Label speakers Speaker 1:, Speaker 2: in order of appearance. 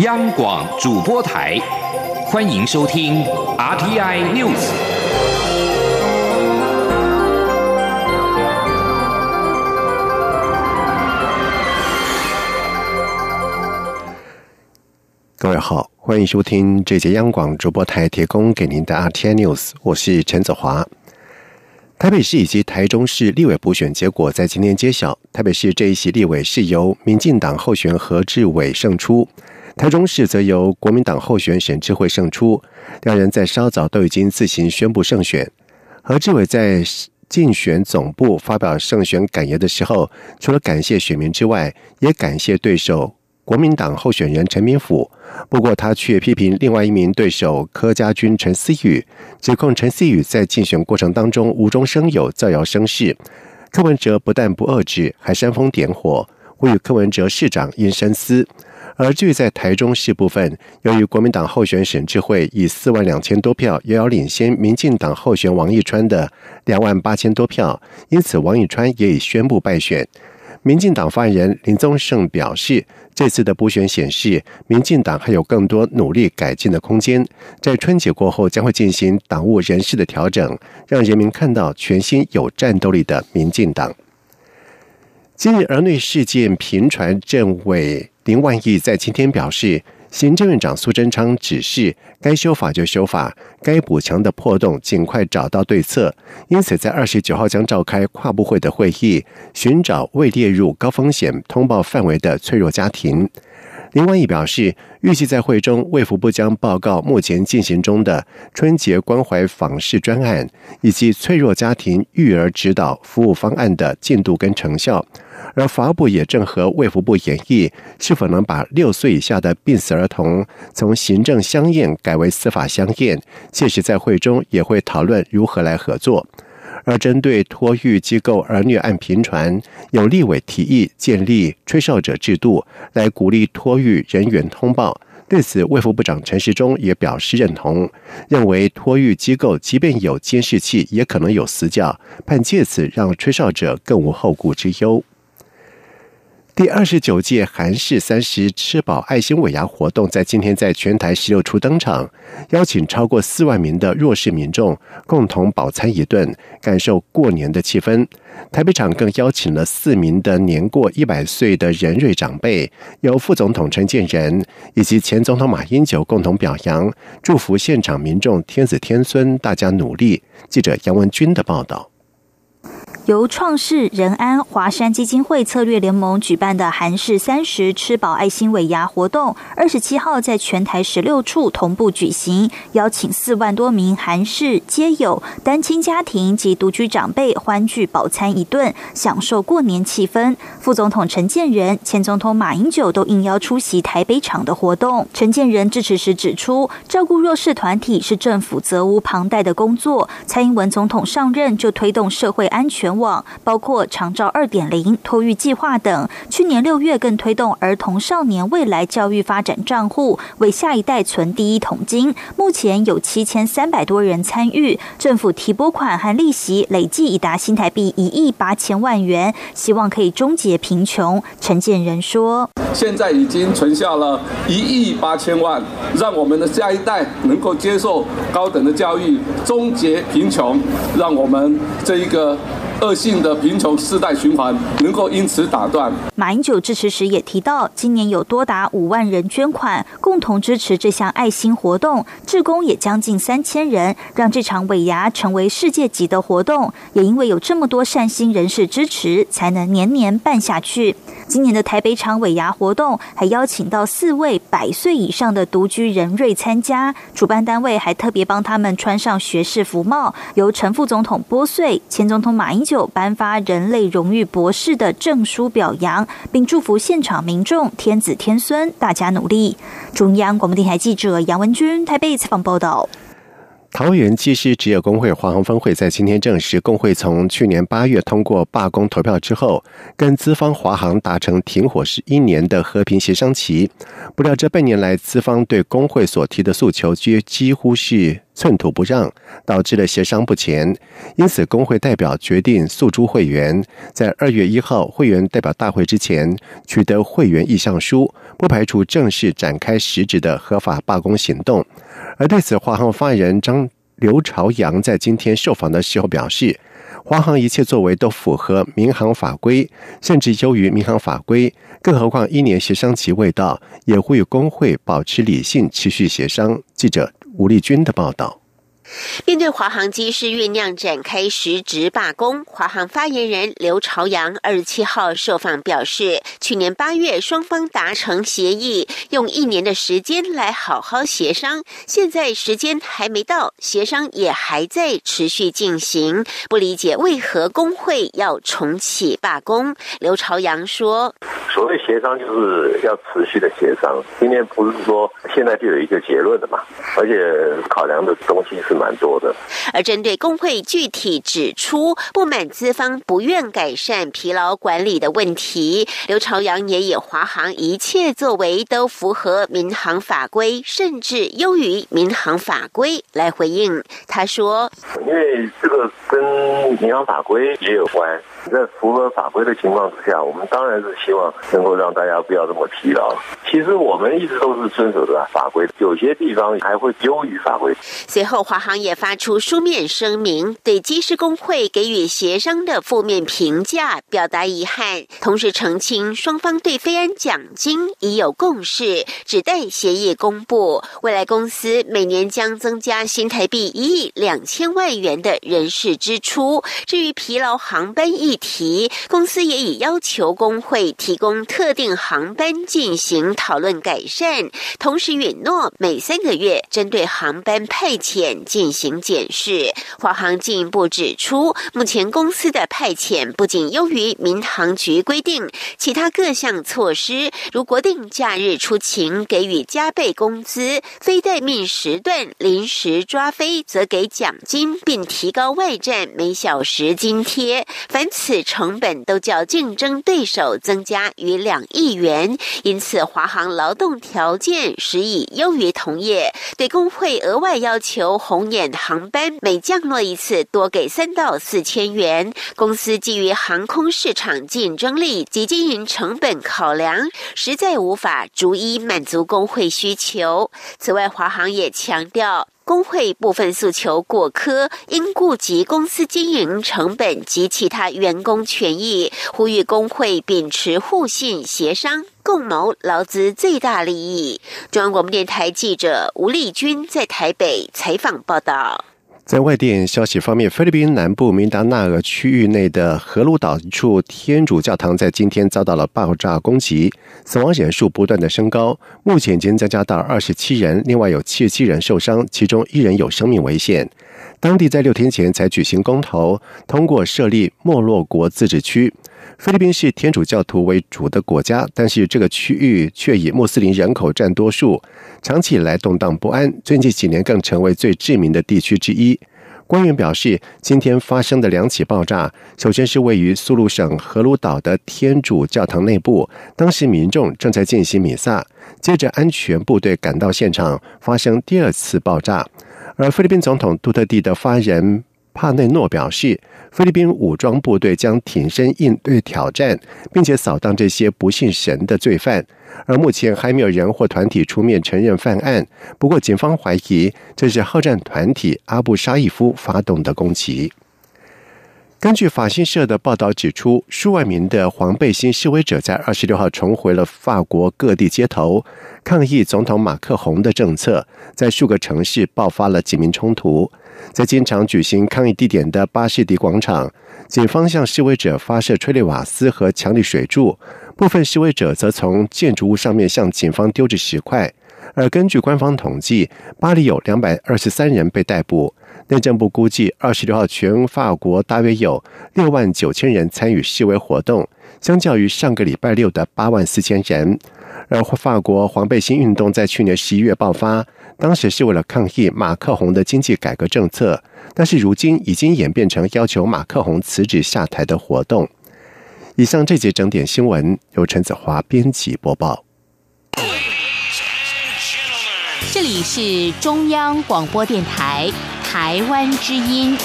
Speaker 1: 央广主播台，欢迎收听 RTI News。
Speaker 2: 各位好，欢迎收听这节央广主播台提供给您的 RTI News，我是陈子华。台北市以及台中市立委补选结果在今天揭晓。台北市这一席立委是由民进党候选何志伟胜出，台中市则由国民党候选沈智慧胜出。两人在稍早都已经自行宣布胜选。何志伟在竞选总部发表胜选感言的时候，除了感谢选民之外，也感谢对手。国民党候选人陈明甫，不过他却批评另外一名对手柯家军陈思宇，指控陈思宇在竞选过程当中无中生有、造谣生事。柯文哲不但不遏制，还煽风点火，呼吁柯文哲市长应深思。而据在台中市部分，由于国民党候选沈智慧以四万两千多票遥遥领先民进党候选王义川的两万八千多票，因此王义川也已宣布败选。民进党发言人林宗盛表示，这次的补选显示，民进党还有更多努力改进的空间。在春节过后，将会进行党务人事的调整，让人民看到全新有战斗力的民进党。今日儿女事件频传，政委林万亿在今天表示。行政院长苏贞昌指示，该修法就修法，该补强的破洞尽快找到对策。因此，在二十九号将召开跨部会的会议，寻找未列入高风险通报范围的脆弱家庭。林万益表示，预计在会中，卫福部将报告目前进行中的春节关怀访视专案以及脆弱家庭育儿指导服务方案的进度跟成效。而法务部也正和卫福部研议，是否能把六岁以下的病死儿童从行政相验改为司法相验。届时在会中也会讨论如何来合作。而针对托育机构儿虐案频传，有立委提议建立吹哨者制度，来鼓励托育人员通报。对此，卫副部长陈时中也表示认同，认为托育机构即便有监视器，也可能有死角，但借此让吹哨者更无后顾之忧。第二十九届韩式三十吃饱爱心尾牙活动在今天在全台十六处登场，邀请超过四万名的弱势民众共同饱餐一顿，感受过年的气氛。台北场更邀请了四名的年过一百岁的人瑞长辈，由副总统陈建仁以及前总统马英九共同表扬，祝福现场民众天子天孙，大家努力。记者杨文军的报道。
Speaker 3: 由创世仁安华山基金会策略联盟举办的韩式三十吃饱爱心尾牙活动，二十七号在全台十六处同步举行，邀请四万多名韩式皆友单亲家庭及独居长辈欢聚饱餐一顿，享受过年气氛。副总统陈建仁、前总统马英九都应邀出席台北场的活动。陈建仁致辞时指出，照顾弱势团体是政府责无旁贷的工作。蔡英文总统上任就推动社会安全。网包括长照二点零、托育计划等。去年六月更推动儿童少年未来教育发展账户，为下一代存第一桶金。目前有七千三百多人参与，政府提拨款和利息累计已达新台币一亿八千万元，希望可以终结贫穷。陈建仁说：“
Speaker 4: 现在已经存下了一亿八千万，让我们的下一代能够接受高等的教育，终结贫穷，让我们这一个。”恶性的贫穷世代循环能够因此打断。
Speaker 3: 马英九致辞时也提到，今年有多达五万人捐款，共同支持这项爱心活动，志工也将近三千人，让这场尾牙成为世界级的活动。也因为有这么多善心人士支持，才能年年办下去。今年的台北场尾牙活动还邀请到四位百岁以上的独居人瑞参加，主办单位还特别帮他们穿上学士服帽，由陈副总统拨穗，前总统马英九颁发人类荣誉博士的证书表扬，并祝福现场民众天子天孙，大家努力。中央广播电台记者杨文君台北采访报道。
Speaker 2: 桃园技师职业工会华航分会在今天证实，工会从去年八月通过罢工投票之后，跟资方华航达成停火是一年的和平协商期。不料这半年来，资方对工会所提的诉求，几几乎是寸土不让，导致了协商不前。因此，工会代表决定诉诸会员，在二月一号会员代表大会之前取得会员意向书，不排除正式展开实质的合法罢工行动。而对此，华航发言人张刘朝阳在今天受访的时候表示。华航一切作为都符合民航法规，甚至优于民航法规。更何况一年协商期未到，也会与工会保持理性，持续协商。记者吴立军的报道。
Speaker 5: 面对华航机师酝酿展开实质罢工，华航发言人刘朝阳二十七号受访表示，去年八月双方达成协议，用一年的时间来好好协商，现在时间还没到，协商也还在持续进行，不理解为何工会要重启罢工。刘朝阳说：“
Speaker 6: 所谓协商就是要持续的协商，今天不是说现在就有一个结论的嘛，而且考量的东西是。”蛮多的。
Speaker 5: 而针对工会具体指出不满资方不愿改善疲劳管理的问题，刘朝阳也以华航一切作为都符合民航法规，甚至优于民航法规来回应。他说：“
Speaker 6: 因为这个跟民航法规也有关。”在符合法规的情况之下，我们当然是希望能够让大家不要这么疲劳。其实我们一直都是遵守的法规，有些地方还会优于法规。
Speaker 5: 随后，华航也发出书面声明，对机师工会给予协商的负面评价表达遗憾，同时澄清双方对飞安奖金已有共识，只待协议公布。未来公司每年将增加新台币一亿两千万元的人事支出。至于疲劳航班一提公司也已要求工会提供特定航班进行讨论改善，同时允诺每三个月针对航班派遣进行检视。华航进一步指出，目前公司的派遣不仅优于民航局规定，其他各项措施，如国定假日出勤给予加倍工资，非待命时段临时抓飞则给奖金，并提高外站每小时津贴。凡此。成本都较竞争对手增加逾两亿元，因此华航劳动条件实已优于同业。对工会额外要求红眼航班每降落一次多给三到四千元，公司基于航空市场竞争力及经营成本考量，实在无法逐一满足工会需求。此外，华航也强调。工会部分诉求过苛，应顾及公司经营成本及其他员工权益，呼吁工会秉持互信协商，共谋劳资最大利益。中央广播电台记者吴丽君在台北采访报道。
Speaker 2: 在外电消息方面，菲律宾南部明达纳尔区域内的河鲁岛一处天主教堂在今天遭到了爆炸攻击，死亡人数不断的升高，目前已经增加到二十七人，另外有七十七人受伤，其中一人有生命危险。当地在六天前才举行公投，通过设立莫洛国自治区。菲律宾是天主教徒为主的国家，但是这个区域却以穆斯林人口占多数，长期以来动荡不安。最近几年更成为最致命的地区之一。官员表示，今天发生的两起爆炸，首先是位于苏禄省河鲁岛的天主教堂内部，当时民众正在进行弥撒。接着，安全部队赶到现场，发生第二次爆炸。而菲律宾总统杜特地的发言人帕内诺表示。菲律宾武装部队将挺身应对挑战，并且扫荡这些不信神的罪犯。而目前还没有人或团体出面承认犯案。不过，警方怀疑这是好战团体阿布沙伊夫发动的攻击。根据法新社的报道指出，数万名的黄背心示威者在二十六号重回了法国各地街头，抗议总统马克宏的政策，在数个城市爆发了警民冲突。在经常举行抗议地点的巴士底广场，警方向示威者发射催泪瓦斯和强力水柱，部分示威者则从建筑物上面向警方丢掷石块。而根据官方统计，巴黎有两百二十三人被逮捕。内政部估计，二十六号全法国大约有六万九千人参与示威活动，相较于上个礼拜六的八万四千人。而法国黄背心运动在去年十一月爆发。当时是为了抗议马克宏的经济改革政策，但是如今已经演变成要求马克宏辞职下台的活动。以上这节整点新闻由陈子华编辑播报。
Speaker 7: 这里是中央广播电台台湾之音。